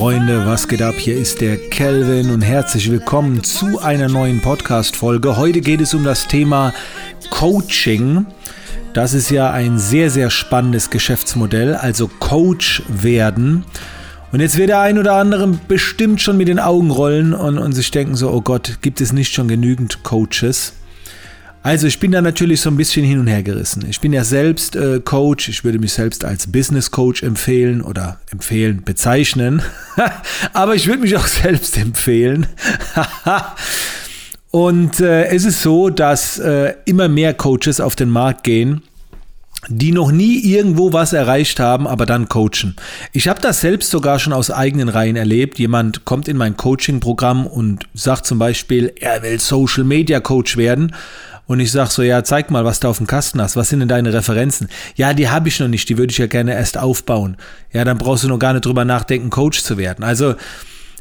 Freunde, was geht ab? Hier ist der Kelvin und herzlich willkommen zu einer neuen Podcast-Folge. Heute geht es um das Thema Coaching. Das ist ja ein sehr, sehr spannendes Geschäftsmodell, also Coach werden. Und jetzt wird der ein oder andere bestimmt schon mit den Augen rollen und, und sich denken so, oh Gott, gibt es nicht schon genügend Coaches? Also ich bin da natürlich so ein bisschen hin und her gerissen. Ich bin ja selbst äh, Coach, ich würde mich selbst als Business Coach empfehlen oder empfehlen, bezeichnen. Aber ich würde mich auch selbst empfehlen. und äh, es ist so, dass äh, immer mehr Coaches auf den Markt gehen, die noch nie irgendwo was erreicht haben, aber dann coachen. Ich habe das selbst sogar schon aus eigenen Reihen erlebt. Jemand kommt in mein Coaching-Programm und sagt zum Beispiel, er will Social Media Coach werden und ich sage so, ja, zeig mal, was du auf dem Kasten hast. Was sind denn deine Referenzen? Ja, die habe ich noch nicht, die würde ich ja gerne erst aufbauen. Ja, dann brauchst du noch gar nicht drüber nachdenken, Coach zu werden. Also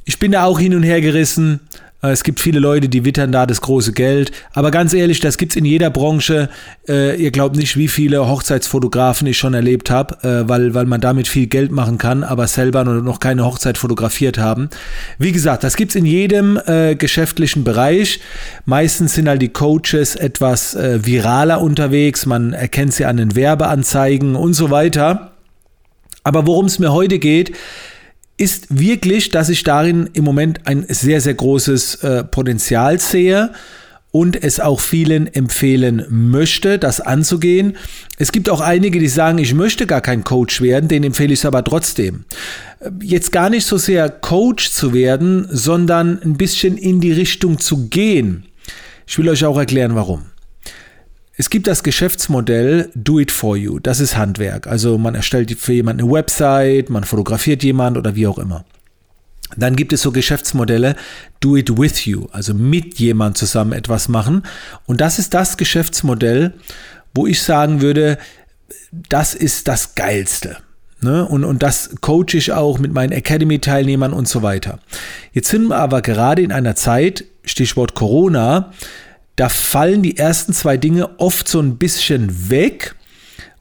ich bin da auch hin und her gerissen. Äh, es gibt viele Leute, die wittern da das große Geld. Aber ganz ehrlich, das gibt es in jeder Branche. Äh, ihr glaubt nicht, wie viele Hochzeitsfotografen ich schon erlebt habe, äh, weil, weil man damit viel Geld machen kann, aber selber noch keine Hochzeit fotografiert haben. Wie gesagt, das gibt es in jedem äh, geschäftlichen Bereich. Meistens sind halt die Coaches etwas äh, viraler unterwegs. Man erkennt sie an den Werbeanzeigen und so weiter. Aber worum es mir heute geht, ist wirklich, dass ich darin im Moment ein sehr, sehr großes äh, Potenzial sehe und es auch vielen empfehlen möchte, das anzugehen. Es gibt auch einige, die sagen, ich möchte gar kein Coach werden, den empfehle ich es aber trotzdem. Jetzt gar nicht so sehr Coach zu werden, sondern ein bisschen in die Richtung zu gehen. Ich will euch auch erklären, warum. Es gibt das Geschäftsmodell Do It For You. Das ist Handwerk. Also man erstellt für jemanden eine Website, man fotografiert jemand oder wie auch immer. Dann gibt es so Geschäftsmodelle Do It With You, also mit jemand zusammen etwas machen. Und das ist das Geschäftsmodell, wo ich sagen würde, das ist das Geilste. Ne? Und, und das coache ich auch mit meinen Academy-Teilnehmern und so weiter. Jetzt sind wir aber gerade in einer Zeit, Stichwort Corona, da fallen die ersten zwei Dinge oft so ein bisschen weg,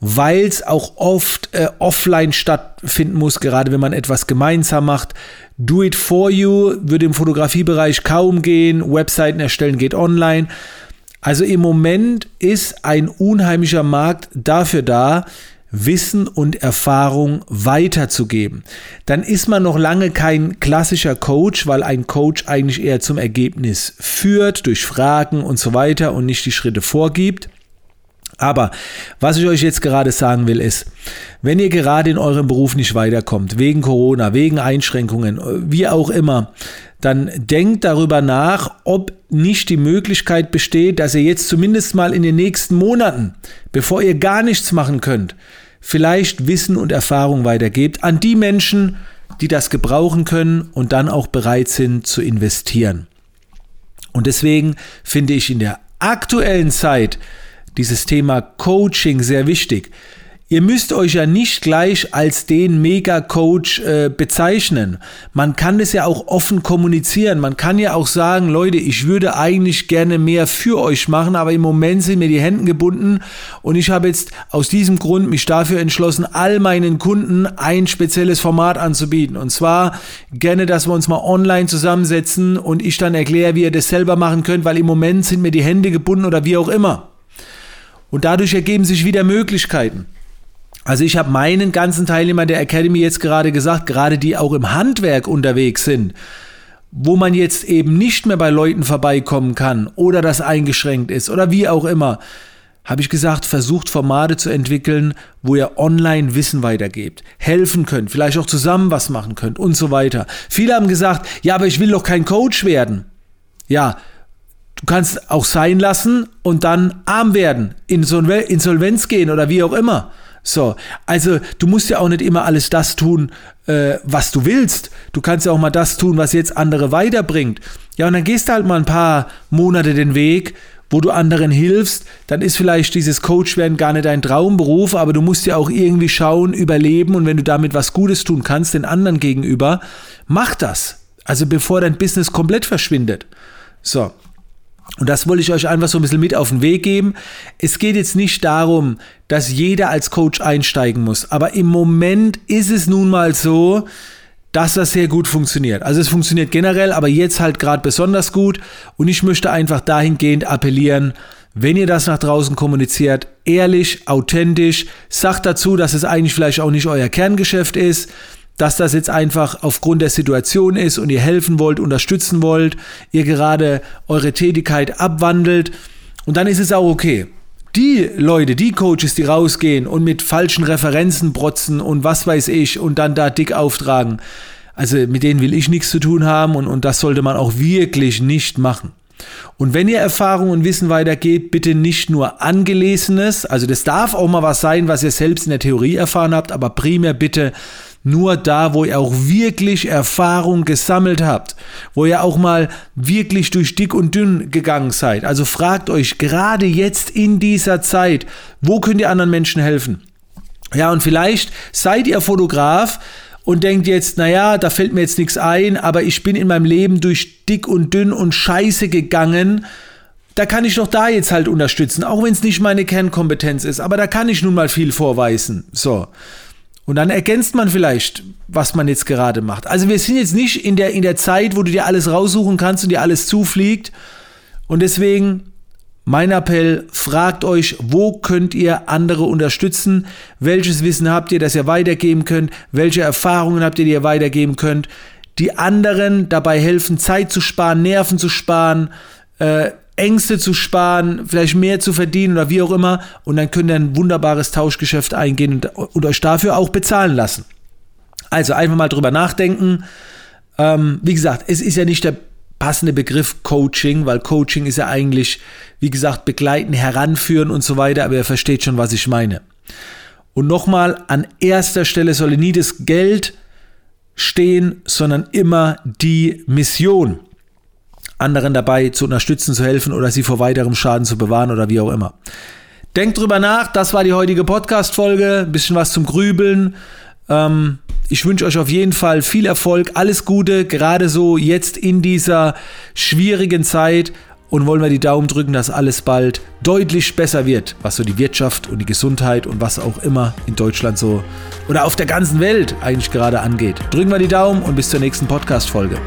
weil es auch oft äh, offline stattfinden muss, gerade wenn man etwas gemeinsam macht. Do it for you würde im Fotografiebereich kaum gehen, Webseiten erstellen geht online. Also im Moment ist ein unheimlicher Markt dafür da, Wissen und Erfahrung weiterzugeben. Dann ist man noch lange kein klassischer Coach, weil ein Coach eigentlich eher zum Ergebnis führt, durch Fragen und so weiter und nicht die Schritte vorgibt. Aber was ich euch jetzt gerade sagen will, ist, wenn ihr gerade in eurem Beruf nicht weiterkommt, wegen Corona, wegen Einschränkungen, wie auch immer, dann denkt darüber nach, ob nicht die Möglichkeit besteht, dass ihr jetzt zumindest mal in den nächsten Monaten, bevor ihr gar nichts machen könnt, vielleicht Wissen und Erfahrung weitergebt an die Menschen, die das gebrauchen können und dann auch bereit sind zu investieren. Und deswegen finde ich in der aktuellen Zeit dieses Thema Coaching sehr wichtig. Ihr müsst euch ja nicht gleich als den Mega-Coach äh, bezeichnen. Man kann es ja auch offen kommunizieren. Man kann ja auch sagen, Leute, ich würde eigentlich gerne mehr für euch machen, aber im Moment sind mir die Hände gebunden und ich habe jetzt aus diesem Grund mich dafür entschlossen, all meinen Kunden ein spezielles Format anzubieten. Und zwar gerne, dass wir uns mal online zusammensetzen und ich dann erkläre, wie ihr das selber machen könnt, weil im Moment sind mir die Hände gebunden oder wie auch immer. Und dadurch ergeben sich wieder Möglichkeiten. Also ich habe meinen ganzen Teilnehmern der Academy jetzt gerade gesagt, gerade die auch im Handwerk unterwegs sind, wo man jetzt eben nicht mehr bei Leuten vorbeikommen kann oder das eingeschränkt ist oder wie auch immer, habe ich gesagt, versucht Formate zu entwickeln, wo ihr online Wissen weitergebt, helfen könnt, vielleicht auch zusammen was machen könnt und so weiter. Viele haben gesagt, ja, aber ich will doch kein Coach werden. Ja, du kannst auch sein lassen und dann arm werden, Insolvenz gehen oder wie auch immer. So, also du musst ja auch nicht immer alles das tun, äh, was du willst. Du kannst ja auch mal das tun, was jetzt andere weiterbringt. Ja, und dann gehst du halt mal ein paar Monate den Weg, wo du anderen hilfst. Dann ist vielleicht dieses Coach werden gar nicht dein Traumberuf, aber du musst ja auch irgendwie schauen, überleben und wenn du damit was Gutes tun kannst, den anderen gegenüber, mach das. Also bevor dein Business komplett verschwindet. So, und das wollte ich euch einfach so ein bisschen mit auf den Weg geben. Es geht jetzt nicht darum, dass jeder als Coach einsteigen muss. Aber im Moment ist es nun mal so, dass das sehr gut funktioniert. Also es funktioniert generell, aber jetzt halt gerade besonders gut. Und ich möchte einfach dahingehend appellieren, wenn ihr das nach draußen kommuniziert, ehrlich, authentisch, sagt dazu, dass es eigentlich vielleicht auch nicht euer Kerngeschäft ist, dass das jetzt einfach aufgrund der Situation ist und ihr helfen wollt, unterstützen wollt, ihr gerade eure Tätigkeit abwandelt und dann ist es auch okay. Die Leute, die Coaches, die rausgehen und mit falschen Referenzen protzen und was weiß ich und dann da dick auftragen, also mit denen will ich nichts zu tun haben und, und das sollte man auch wirklich nicht machen. Und wenn ihr Erfahrung und Wissen weitergeht, bitte nicht nur angelesenes, also das darf auch mal was sein, was ihr selbst in der Theorie erfahren habt, aber primär bitte nur da, wo ihr auch wirklich Erfahrung gesammelt habt, wo ihr auch mal wirklich durch dick und dünn gegangen seid. Also fragt euch gerade jetzt in dieser Zeit, wo könnt ihr anderen Menschen helfen? Ja, und vielleicht seid ihr Fotograf, und denkt jetzt, naja, da fällt mir jetzt nichts ein, aber ich bin in meinem Leben durch dick und dünn und scheiße gegangen. Da kann ich doch da jetzt halt unterstützen, auch wenn es nicht meine Kernkompetenz ist, aber da kann ich nun mal viel vorweisen. So. Und dann ergänzt man vielleicht, was man jetzt gerade macht. Also wir sind jetzt nicht in der, in der Zeit, wo du dir alles raussuchen kannst und dir alles zufliegt. Und deswegen mein Appell, fragt euch, wo könnt ihr andere unterstützen? Welches Wissen habt ihr, das ihr weitergeben könnt? Welche Erfahrungen habt ihr, die ihr weitergeben könnt? Die anderen dabei helfen, Zeit zu sparen, Nerven zu sparen, äh, Ängste zu sparen, vielleicht mehr zu verdienen oder wie auch immer. Und dann könnt ihr ein wunderbares Tauschgeschäft eingehen und, und euch dafür auch bezahlen lassen. Also einfach mal drüber nachdenken. Ähm, wie gesagt, es ist ja nicht der passende Begriff Coaching, weil Coaching ist ja eigentlich, wie gesagt, begleiten, heranführen und so weiter, aber ihr versteht schon, was ich meine. Und nochmal, an erster Stelle soll nie das Geld stehen, sondern immer die Mission, anderen dabei zu unterstützen, zu helfen oder sie vor weiterem Schaden zu bewahren oder wie auch immer. Denkt drüber nach, das war die heutige Podcast-Folge, bisschen was zum Grübeln. Ähm, ich wünsche euch auf jeden Fall viel Erfolg, alles Gute, gerade so jetzt in dieser schwierigen Zeit und wollen wir die Daumen drücken, dass alles bald deutlich besser wird, was so die Wirtschaft und die Gesundheit und was auch immer in Deutschland so oder auf der ganzen Welt eigentlich gerade angeht. Drücken wir die Daumen und bis zur nächsten Podcast-Folge.